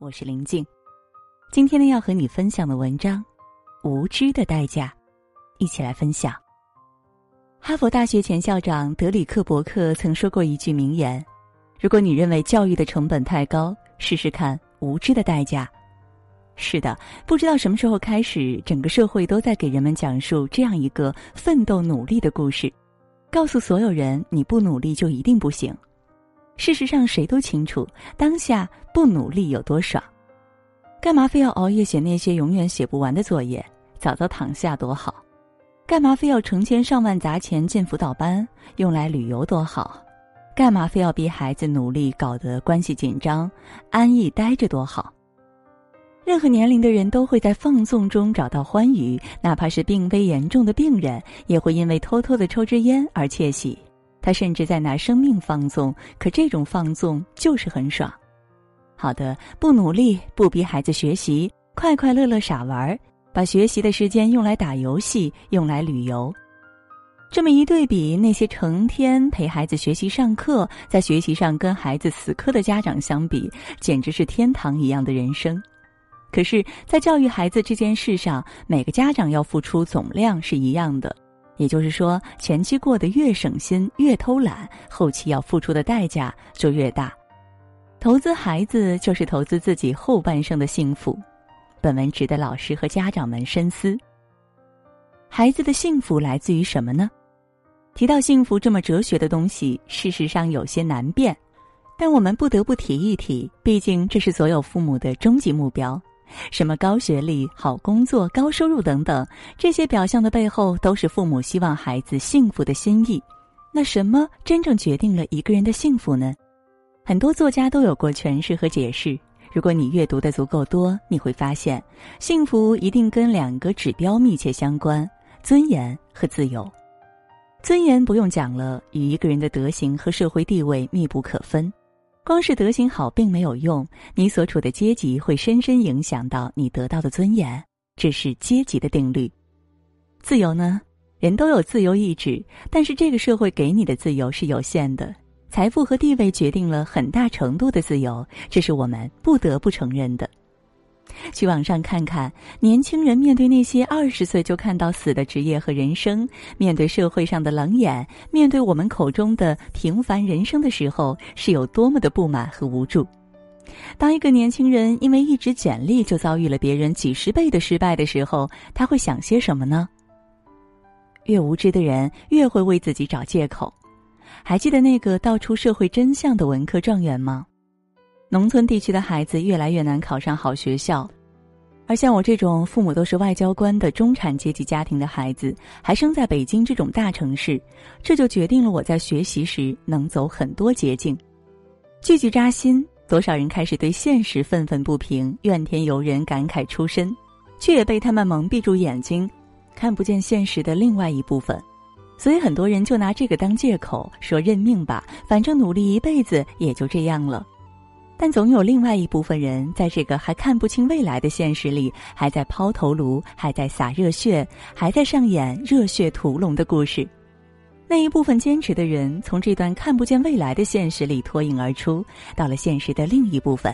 我是林静。今天呢，要和你分享的文章《无知的代价》，一起来分享。哈佛大学前校长德里克·伯克曾说过一句名言：“如果你认为教育的成本太高，试试看无知的代价。”是的，不知道什么时候开始，整个社会都在给人们讲述这样一个奋斗努力的故事，告诉所有人你不努力就一定不行。事实上，谁都清楚当下不努力有多爽，干嘛非要熬夜写那些永远写不完的作业？早早躺下多好，干嘛非要成千上万砸钱进辅导班用来旅游多好？干嘛非要逼孩子努力搞得关系紧张？安逸待着多好？任何年龄的人都会在放纵中找到欢愉，哪怕是病危严重的病人，也会因为偷偷的抽支烟而窃喜。他甚至在拿生命放纵，可这种放纵就是很爽。好的，不努力，不逼孩子学习，快快乐乐傻玩，把学习的时间用来打游戏，用来旅游。这么一对比，那些成天陪孩子学习上课，在学习上跟孩子死磕的家长相比，简直是天堂一样的人生。可是，在教育孩子这件事上，每个家长要付出总量是一样的，也就是说，前期过得越省心、越偷懒，后期要付出的代价就越大。投资孩子就是投资自己后半生的幸福。本文值得老师和家长们深思。孩子的幸福来自于什么呢？提到幸福这么哲学的东西，事实上有些难辨，但我们不得不提一提，毕竟这是所有父母的终极目标。什么高学历、好工作、高收入等等，这些表象的背后都是父母希望孩子幸福的心意。那什么真正决定了一个人的幸福呢？很多作家都有过诠释和解释。如果你阅读的足够多，你会发现，幸福一定跟两个指标密切相关：尊严和自由。尊严不用讲了，与一个人的德行和社会地位密不可分。光是德行好并没有用，你所处的阶级会深深影响到你得到的尊严，这是阶级的定律。自由呢？人都有自由意志，但是这个社会给你的自由是有限的。财富和地位决定了很大程度的自由，这是我们不得不承认的。去网上看看，年轻人面对那些二十岁就看到死的职业和人生，面对社会上的冷眼，面对我们口中的平凡人生的时候，是有多么的不满和无助。当一个年轻人因为一纸简历就遭遇了别人几十倍的失败的时候，他会想些什么呢？越无知的人越会为自己找借口。还记得那个道出社会真相的文科状元吗？农村地区的孩子越来越难考上好学校，而像我这种父母都是外交官的中产阶级家庭的孩子，还生在北京这种大城市，这就决定了我在学习时能走很多捷径。句句扎心，多少人开始对现实愤愤不平、怨天尤人、感慨出身，却也被他们蒙蔽住眼睛，看不见现实的另外一部分。所以很多人就拿这个当借口，说认命吧，反正努力一辈子也就这样了。但总有另外一部分人，在这个还看不清未来的现实里，还在抛头颅，还在洒热血，还在上演热血屠龙的故事。那一部分坚持的人，从这段看不见未来的现实里脱颖而出，到了现实的另一部分。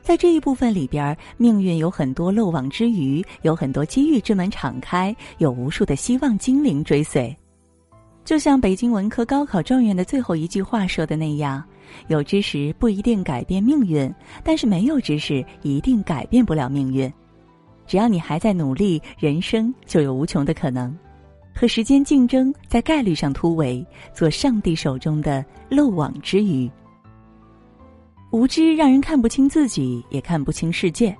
在这一部分里边，命运有很多漏网之鱼，有很多机遇之门敞开，有无数的希望精灵追随。就像北京文科高考状元的最后一句话说的那样。有知识不一定改变命运，但是没有知识一定改变不了命运。只要你还在努力，人生就有无穷的可能。和时间竞争，在概率上突围，做上帝手中的漏网之鱼。无知让人看不清自己，也看不清世界。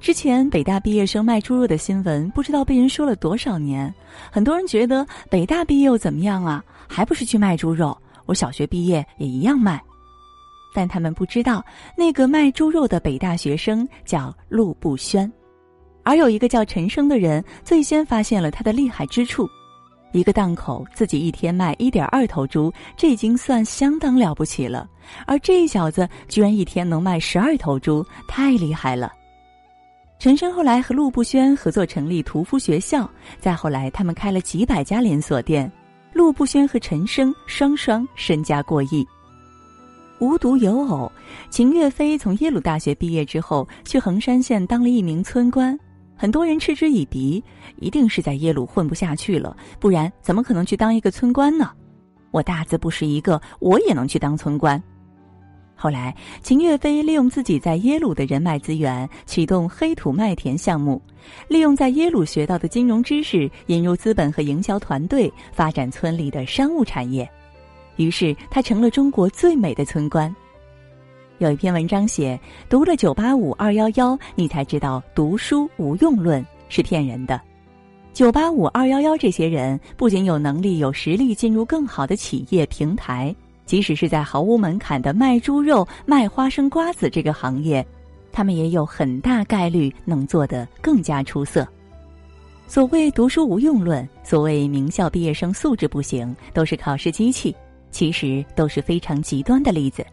之前北大毕业生卖猪肉的新闻，不知道被人说了多少年。很多人觉得北大毕业又怎么样啊？还不是去卖猪肉？我小学毕业也一样卖。但他们不知道，那个卖猪肉的北大学生叫陆步轩，而有一个叫陈生的人最先发现了他的厉害之处。一个档口自己一天卖一点二头猪，这已经算相当了不起了。而这小子居然一天能卖十二头猪，太厉害了。陈生后来和陆步轩合作成立屠夫学校，再后来他们开了几百家连锁店，陆步轩和陈生双双身家过亿。无独有偶，秦岳飞从耶鲁大学毕业之后，去衡山县当了一名村官。很多人嗤之以鼻，一定是在耶鲁混不下去了，不然怎么可能去当一个村官呢？我大字不识一个，我也能去当村官。后来，秦岳飞利用自己在耶鲁的人脉资源，启动黑土麦田项目，利用在耶鲁学到的金融知识，引入资本和营销团队，发展村里的商务产业。于是他成了中国最美的村官。有一篇文章写，读了九八五二幺幺，你才知道读书无用论是骗人的。九八五二幺幺这些人不仅有能力、有实力进入更好的企业平台，即使是在毫无门槛的卖猪肉、卖花生瓜子这个行业，他们也有很大概率能做得更加出色。所谓读书无用论，所谓名校毕业生素质不行，都是考试机器。其实都是非常极端的例子，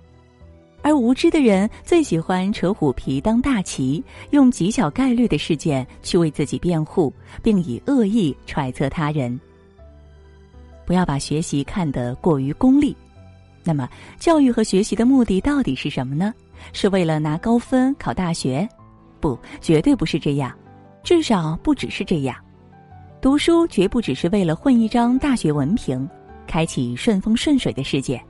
而无知的人最喜欢扯虎皮当大旗，用极小概率的事件去为自己辩护，并以恶意揣测他人。不要把学习看得过于功利。那么，教育和学习的目的到底是什么呢？是为了拿高分考大学？不，绝对不是这样，至少不只是这样。读书绝不只是为了混一张大学文凭。开启顺风顺水的世界，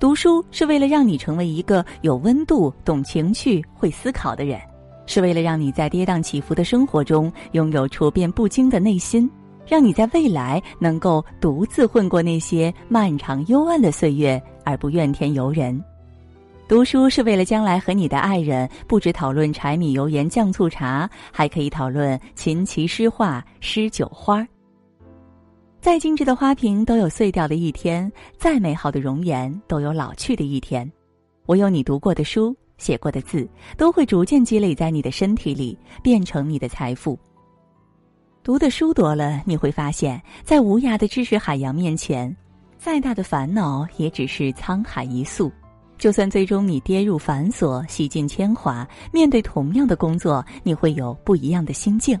读书是为了让你成为一个有温度、懂情趣、会思考的人，是为了让你在跌宕起伏的生活中拥有处变不惊的内心，让你在未来能够独自混过那些漫长幽暗的岁月而不怨天尤人。读书是为了将来和你的爱人不止讨论柴米油盐酱醋茶，还可以讨论琴棋诗画诗酒花儿。再精致的花瓶都有碎掉的一天，再美好的容颜都有老去的一天。唯有你读过的书、写过的字，都会逐渐积累在你的身体里，变成你的财富。读的书多了，你会发现，在无涯的知识海洋面前，再大的烦恼也只是沧海一粟。就算最终你跌入繁琐、洗尽铅华，面对同样的工作，你会有不一样的心境。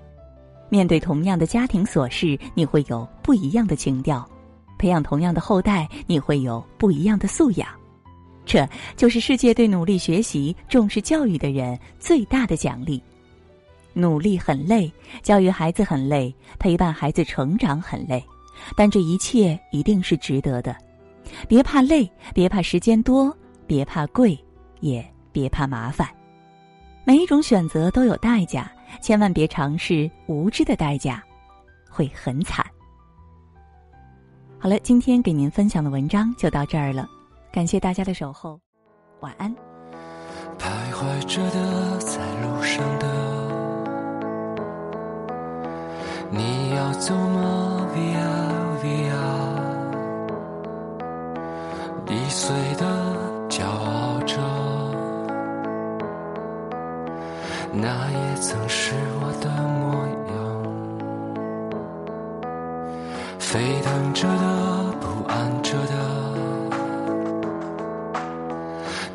面对同样的家庭琐事，你会有不一样的情调；培养同样的后代，你会有不一样的素养。这就是世界对努力学习、重视教育的人最大的奖励。努力很累，教育孩子很累，陪伴孩子成长很累，但这一切一定是值得的。别怕累，别怕时间多，别怕贵，也别怕麻烦。每一种选择都有代价。千万别尝试无知的代价，会很惨。好了，今天给您分享的文章就到这儿了，感谢大家的守候，晚安。徘徊着的，在路上的，你要走吗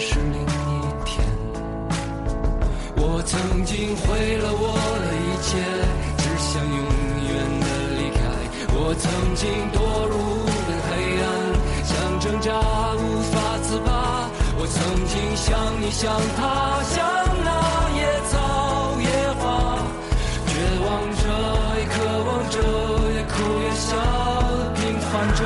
是另一天，我曾经毁了我的一切，只想永远的离开。我曾经堕入无边黑暗，想挣扎无法自拔。我曾经想你想他，想那野草野花，绝望着，也渴望着，也哭也笑，平凡着。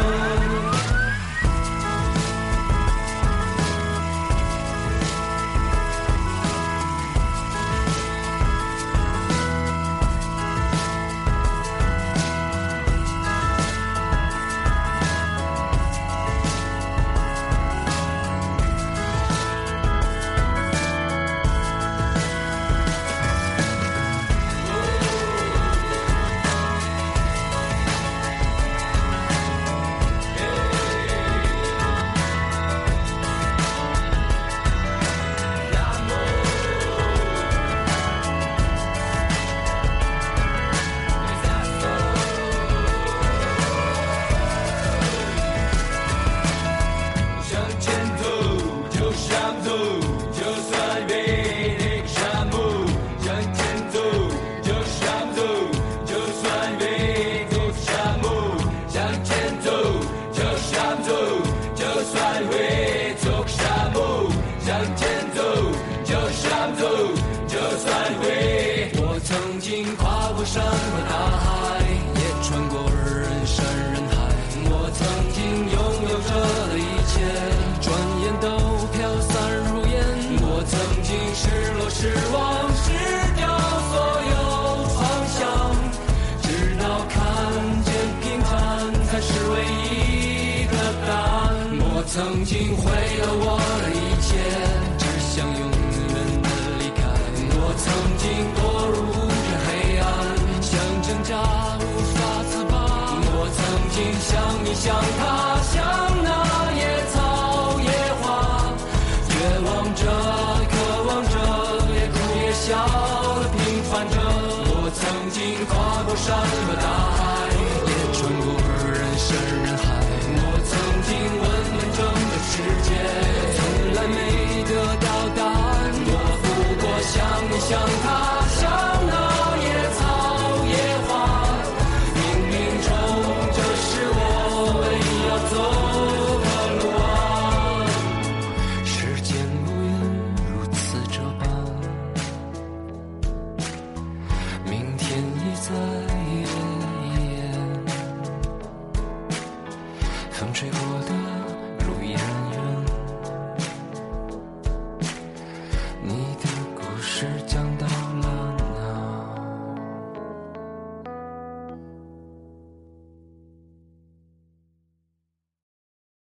就算被追杀，我向前走，就想走。就算被追杀，我向前走，就想走。就算被我曾经跨过山和大海。曾经毁了我的一切。吹过的